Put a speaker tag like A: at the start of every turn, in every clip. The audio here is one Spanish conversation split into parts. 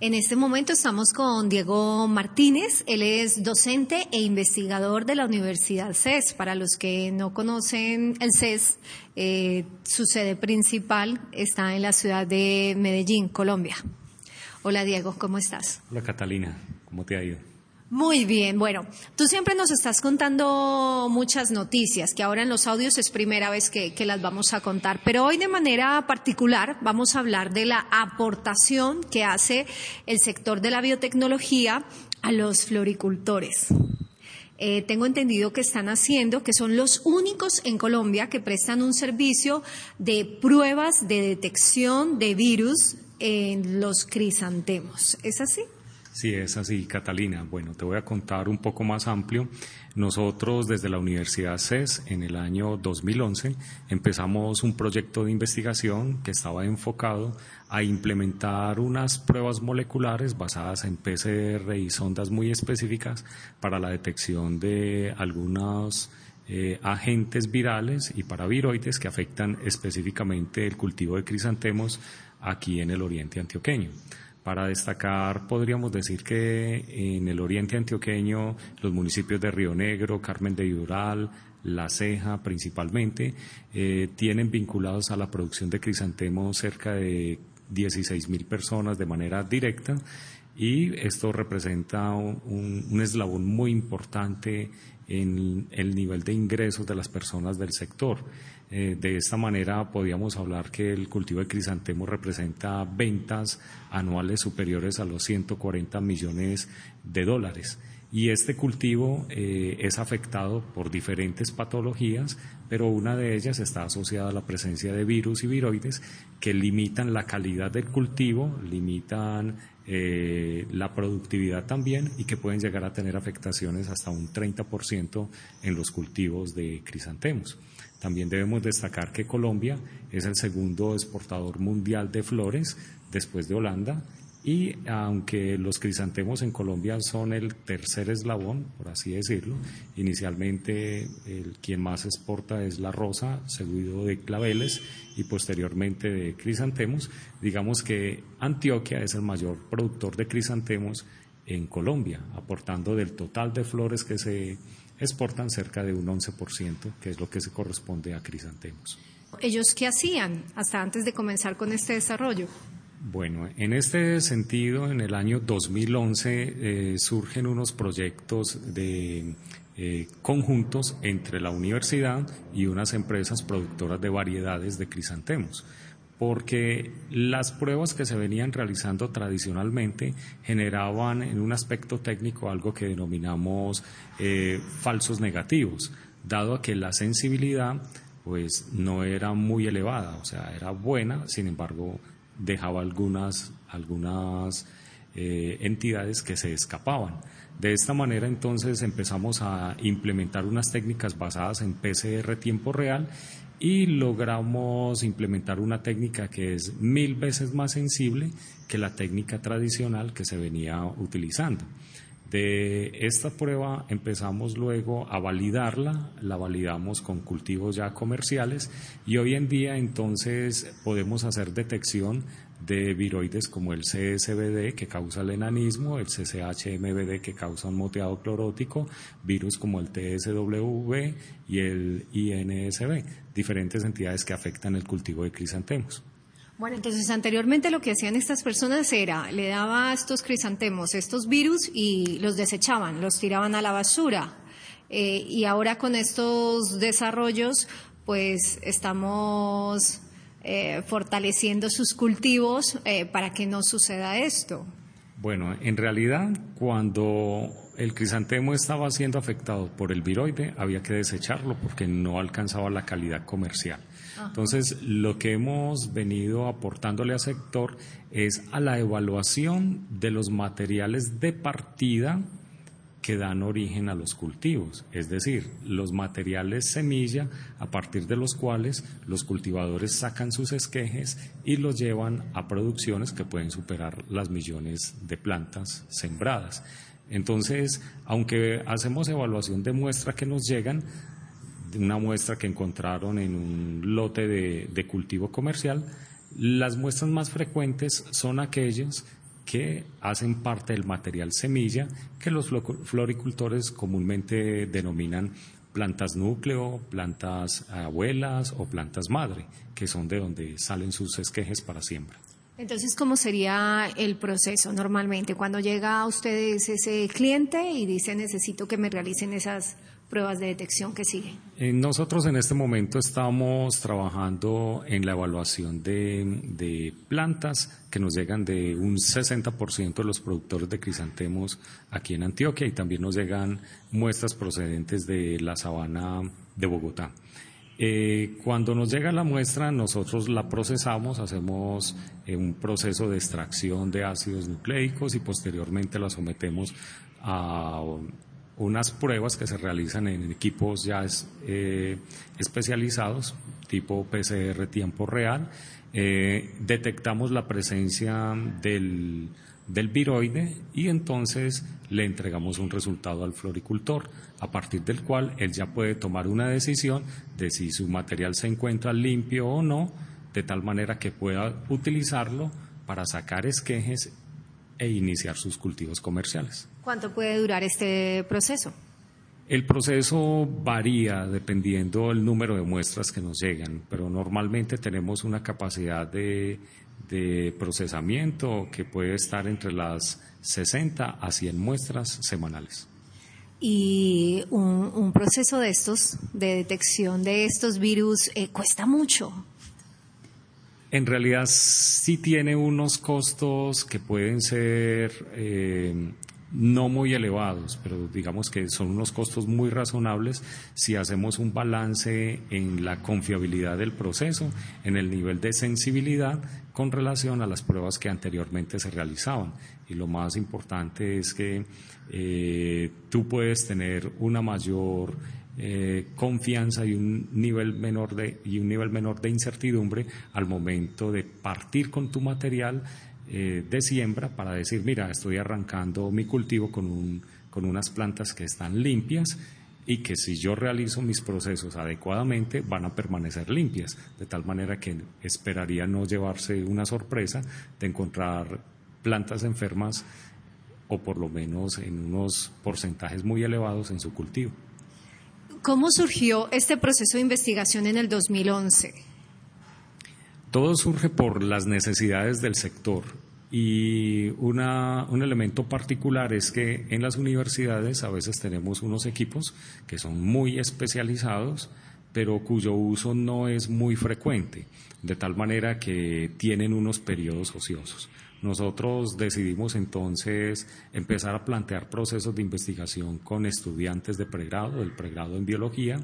A: En este momento estamos con Diego Martínez. Él es docente e investigador de la Universidad CES. Para los que no conocen el CES, eh, su sede principal está en la ciudad de Medellín, Colombia. Hola Diego, ¿cómo estás?
B: Hola Catalina, ¿cómo te ha ido?
A: Muy bien, bueno, tú siempre nos estás contando muchas noticias, que ahora en los audios es primera vez que, las vamos a contar, pero hoy de manera particular vamos a hablar de la aportación que hace el sector de la biotecnología a los floricultores. Eh, tengo entendido que están haciendo, que son los únicos en Colombia que prestan un servicio de pruebas de detección de virus en los crisantemos. ¿Es así?
B: Sí, es así, Catalina. Bueno, te voy a contar un poco más amplio. Nosotros desde la Universidad CES en el año 2011 empezamos un proyecto de investigación que estaba enfocado a implementar unas pruebas moleculares basadas en PCR y sondas muy específicas para la detección de algunos eh, agentes virales y paraviroides que afectan específicamente el cultivo de crisantemos aquí en el oriente antioqueño. Para destacar, podríamos decir que en el oriente antioqueño, los municipios de Río Negro, Carmen de Idural, La Ceja principalmente, eh, tienen vinculados a la producción de crisantemos cerca de 16 mil personas de manera directa y esto representa un, eslabón muy importante en el nivel de ingresos de las personas del sector. Eh, de esta manera podríamos hablar que el cultivo de crisantemo representa ventas anuales superiores a los 140 millones de dólares. Y este cultivo eh, es afectado por diferentes patologías, pero una de ellas está asociada a la presencia de virus y viroides que limitan la calidad del cultivo, limitan eh, la productividad también y que pueden llegar a tener afectaciones hasta un 30% en los cultivos de crisantemos. También debemos destacar que Colombia es el segundo exportador mundial de flores después de Holanda y aunque los crisantemos en Colombia son el tercer eslabón, por así decirlo, inicialmente el quien más exporta es la rosa, seguido de claveles y posteriormente de crisantemos, digamos que Antioquia es el mayor productor de crisantemos en Colombia, aportando del total de flores que se exportan cerca de un 11%, que es lo que se corresponde a crisantemos.
A: ¿Ellos qué hacían hasta antes de comenzar con este desarrollo?
B: Bueno, en este sentido, en el año 2011 eh, surgen unos proyectos de eh, conjuntos entre la universidad y unas empresas productoras de variedades de crisantemos porque las pruebas que se venían realizando tradicionalmente generaban en un aspecto técnico algo que denominamos eh, falsos negativos, dado que la sensibilidad pues no era muy elevada, o sea, era buena, sin embargo dejaba algunas, algunas eh, entidades que se escapaban. De esta manera entonces empezamos a implementar unas técnicas basadas en PCR tiempo real y logramos implementar una técnica que es mil veces más sensible que la técnica tradicional que se venía utilizando. De esta prueba empezamos luego a validarla, la validamos con cultivos ya comerciales y hoy en día entonces podemos hacer detección de viroides como el CSBD que causa el enanismo, el CCHMBD que causa un moteado clorótico, virus como el TSWV y el INSB, diferentes entidades que afectan el cultivo de crisantemos.
A: Bueno, entonces anteriormente lo que hacían estas personas era, le daba estos crisantemos estos virus y los desechaban, los tiraban a la basura. Eh, y ahora con estos desarrollos, pues estamos eh, fortaleciendo sus cultivos eh, para que no suceda esto?
B: Bueno, en realidad cuando el crisantemo estaba siendo afectado por el viroide había que desecharlo porque no alcanzaba la calidad comercial. Entonces, lo que hemos venido aportándole al sector es a la evaluación de los materiales de partida que dan origen a los cultivos, es decir, los materiales semilla a partir de los cuales los cultivadores sacan sus esquejes y los llevan a producciones que pueden superar las millones de plantas sembradas. Entonces, aunque hacemos evaluación de muestra que nos llegan, una muestra que encontraron en un lote de, de cultivo comercial, las muestras más frecuentes son aquellas que hacen parte del material semilla que los floricultores comúnmente denominan plantas núcleo, plantas abuelas o plantas madre, que son de donde salen sus esquejes para siembra.
A: Entonces, ¿cómo sería el proceso normalmente? Cuando llega a ustedes ese cliente y dice necesito que me realicen esas pruebas de detección que siguen?
B: Eh, nosotros en este momento estamos trabajando en la evaluación de, plantas que nos llegan de un 60% de los productores de crisantemos aquí en Antioquia y también nos llegan muestras procedentes de la sabana de Bogotá. Eh, cuando nos llega la muestra, nosotros la procesamos, hacemos eh, un proceso de extracción de ácidos nucleicos y posteriormente la sometemos a unas pruebas que se realizan en equipos ya eh, especializados, tipo PCR tiempo real. detectamos la presencia del del viroide y entonces le entregamos un resultado al floricultor, a partir del cual él ya puede tomar una decisión de si su material se encuentra limpio o no, de tal manera que pueda utilizarlo para sacar esquejes e iniciar sus cultivos comerciales.
A: ¿Cuánto puede durar este proceso?
B: El proceso varía dependiendo del número de muestras que nos llegan, pero normalmente tenemos una capacidad de de procesamiento que puede estar entre las 60 a 100 muestras semanales.
A: Y un, proceso de estos, de detección de estos virus, eh, cuesta mucho.
B: En realidad sí tiene unos costos que pueden ser eh, no muy elevados, pero digamos que son unos costos muy razonables si hacemos un balance en la confiabilidad del proceso, en el nivel de sensibilidad con relación a las pruebas que anteriormente se realizaban. Y lo más importante es que eh, tú puedes tener una mayor eh, confianza y un nivel menor de y un nivel menor de incertidumbre al momento de partir con tu material eh, de siembra para decir, mira, estoy arrancando mi cultivo con, un, con unas plantas que están limpias y que si yo realizo mis procesos adecuadamente van a permanecer limpias, de tal manera que esperaría no llevarse una sorpresa de encontrar plantas enfermas o por lo menos en unos porcentajes muy elevados en su cultivo.
A: ¿Cómo surgió este proceso de investigación en el 2011?
B: Todo surge por las necesidades del sector y un elemento particular es que en las universidades a veces tenemos unos equipos que son muy especializados, pero cuyo uso no es muy frecuente, de tal manera que tienen unos periodos ociosos. Nosotros decidimos entonces empezar a plantear procesos de investigación con estudiantes de pregrado, del pregrado en biología,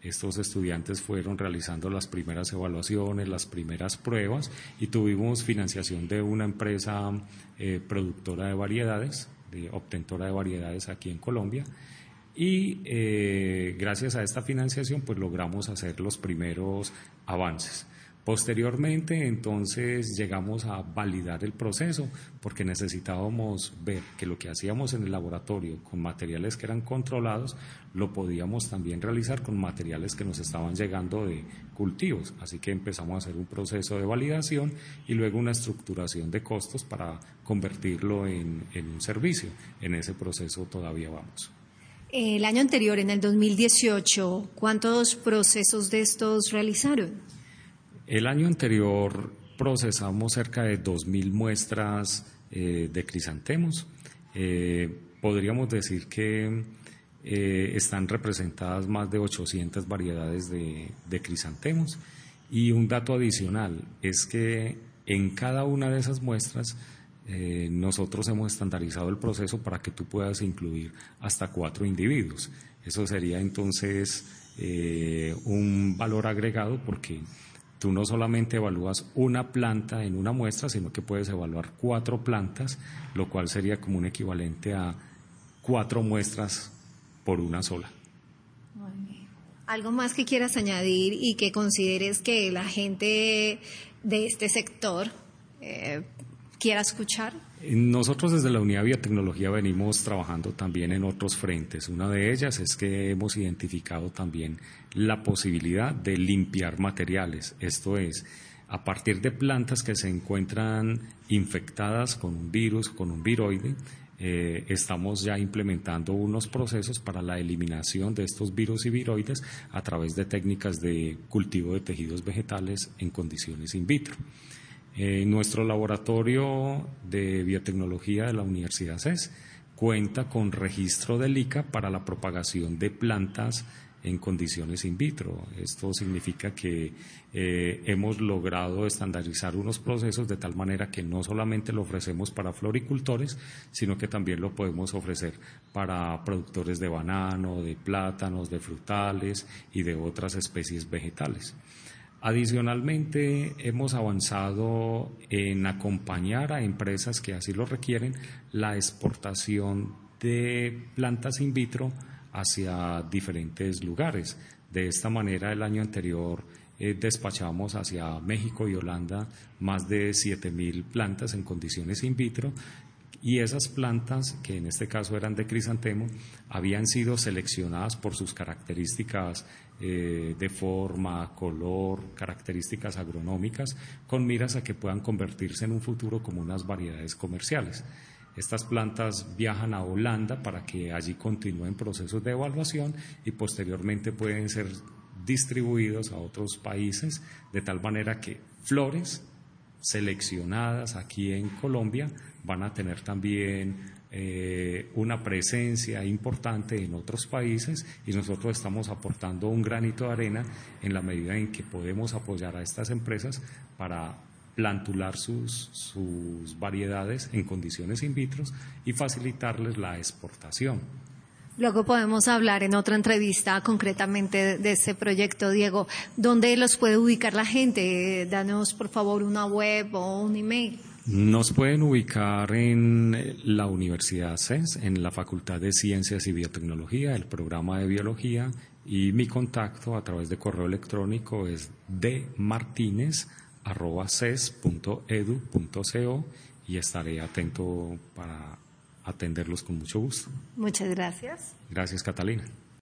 B: estos estudiantes fueron realizando las primeras evaluaciones, las primeras pruebas y tuvimos financiación de una empresa eh, productora de variedades, de obtentora de variedades aquí en Colombia. Y eh, gracias a esta financiación pues logramos hacer los primeros avances. Posteriormente, entonces, llegamos a validar el proceso porque necesitábamos ver que lo que hacíamos en el laboratorio con materiales que eran controlados, lo podíamos también realizar con materiales que nos estaban llegando de cultivos. Así que empezamos a hacer un proceso de validación y luego una estructuración de costos para convertirlo en, un servicio. En ese proceso todavía vamos.
A: El año anterior, en el 2018, ¿cuántos procesos de estos realizaron?
B: El año anterior procesamos cerca de 2.000 muestras eh, de crisantemos. Eh, podríamos decir que eh, están representadas más de 800 variedades de, de, crisantemos. Y un dato adicional es que en cada una de esas muestras nosotros hemos estandarizado el proceso para que tú puedas incluir hasta cuatro individuos. Eso sería entonces un valor agregado porque tú no solamente evalúas una planta en una muestra, sino que puedes evaluar cuatro plantas, lo cual sería como un equivalente a cuatro muestras por una sola.
A: ¿Algo más que quieras añadir y que consideres que la gente de este sector eh, quiera escuchar?
B: Nosotros desde la Unidad de Biotecnología venimos trabajando también en otros frentes. Una de ellas es que hemos identificado también la posibilidad de limpiar materiales. Esto es, a partir de plantas que se encuentran infectadas con un virus, con un viroide, eh, estamos ya implementando unos procesos para la eliminación de estos virus y viroides a través de técnicas de cultivo de tejidos vegetales en condiciones in vitro. Eh, nuestro laboratorio de biotecnología de la Universidad CES cuenta con registro del ICA para la propagación de plantas en condiciones in vitro. Esto significa que eh, hemos logrado estandarizar unos procesos de tal manera que no solamente lo ofrecemos para floricultores, sino que también lo podemos ofrecer para productores de banano, de plátanos, de frutales y de otras especies vegetales. Adicionalmente, hemos avanzado en acompañar a empresas que así lo requieren la exportación de plantas in vitro hacia diferentes lugares. De esta manera, el año anterior eh, despachamos hacia México y Holanda más de 7.000 plantas en condiciones in vitro y esas plantas, que en este caso eran de crisantemo, habían sido seleccionadas por sus características eh, de forma, color, características agronómicas, con miras a que puedan convertirse en un futuro como unas variedades comerciales. Estas plantas viajan a Holanda para que allí continúen procesos de evaluación y posteriormente pueden ser distribuidos a otros países de tal manera que flores seleccionadas aquí en Colombia van a tener también eh, una presencia importante en otros países y nosotros estamos aportando un granito de arena en la medida en que podemos apoyar a estas empresas para plantular sus, sus variedades en condiciones in vitro y facilitarles la exportación.
A: Luego podemos hablar en otra entrevista concretamente de este proyecto, Diego. ¿Dónde los puede ubicar la gente? Danos, por favor, una web o un email.
B: Nos pueden ubicar en la Universidad CES, en la Facultad de Ciencias y Biotecnología, el programa de Biología, y mi contacto a través de correo electrónico es dmartinez.ces.edu.co y estaré atento para atenderlos con mucho gusto.
A: Muchas gracias.
B: Gracias, Catalina.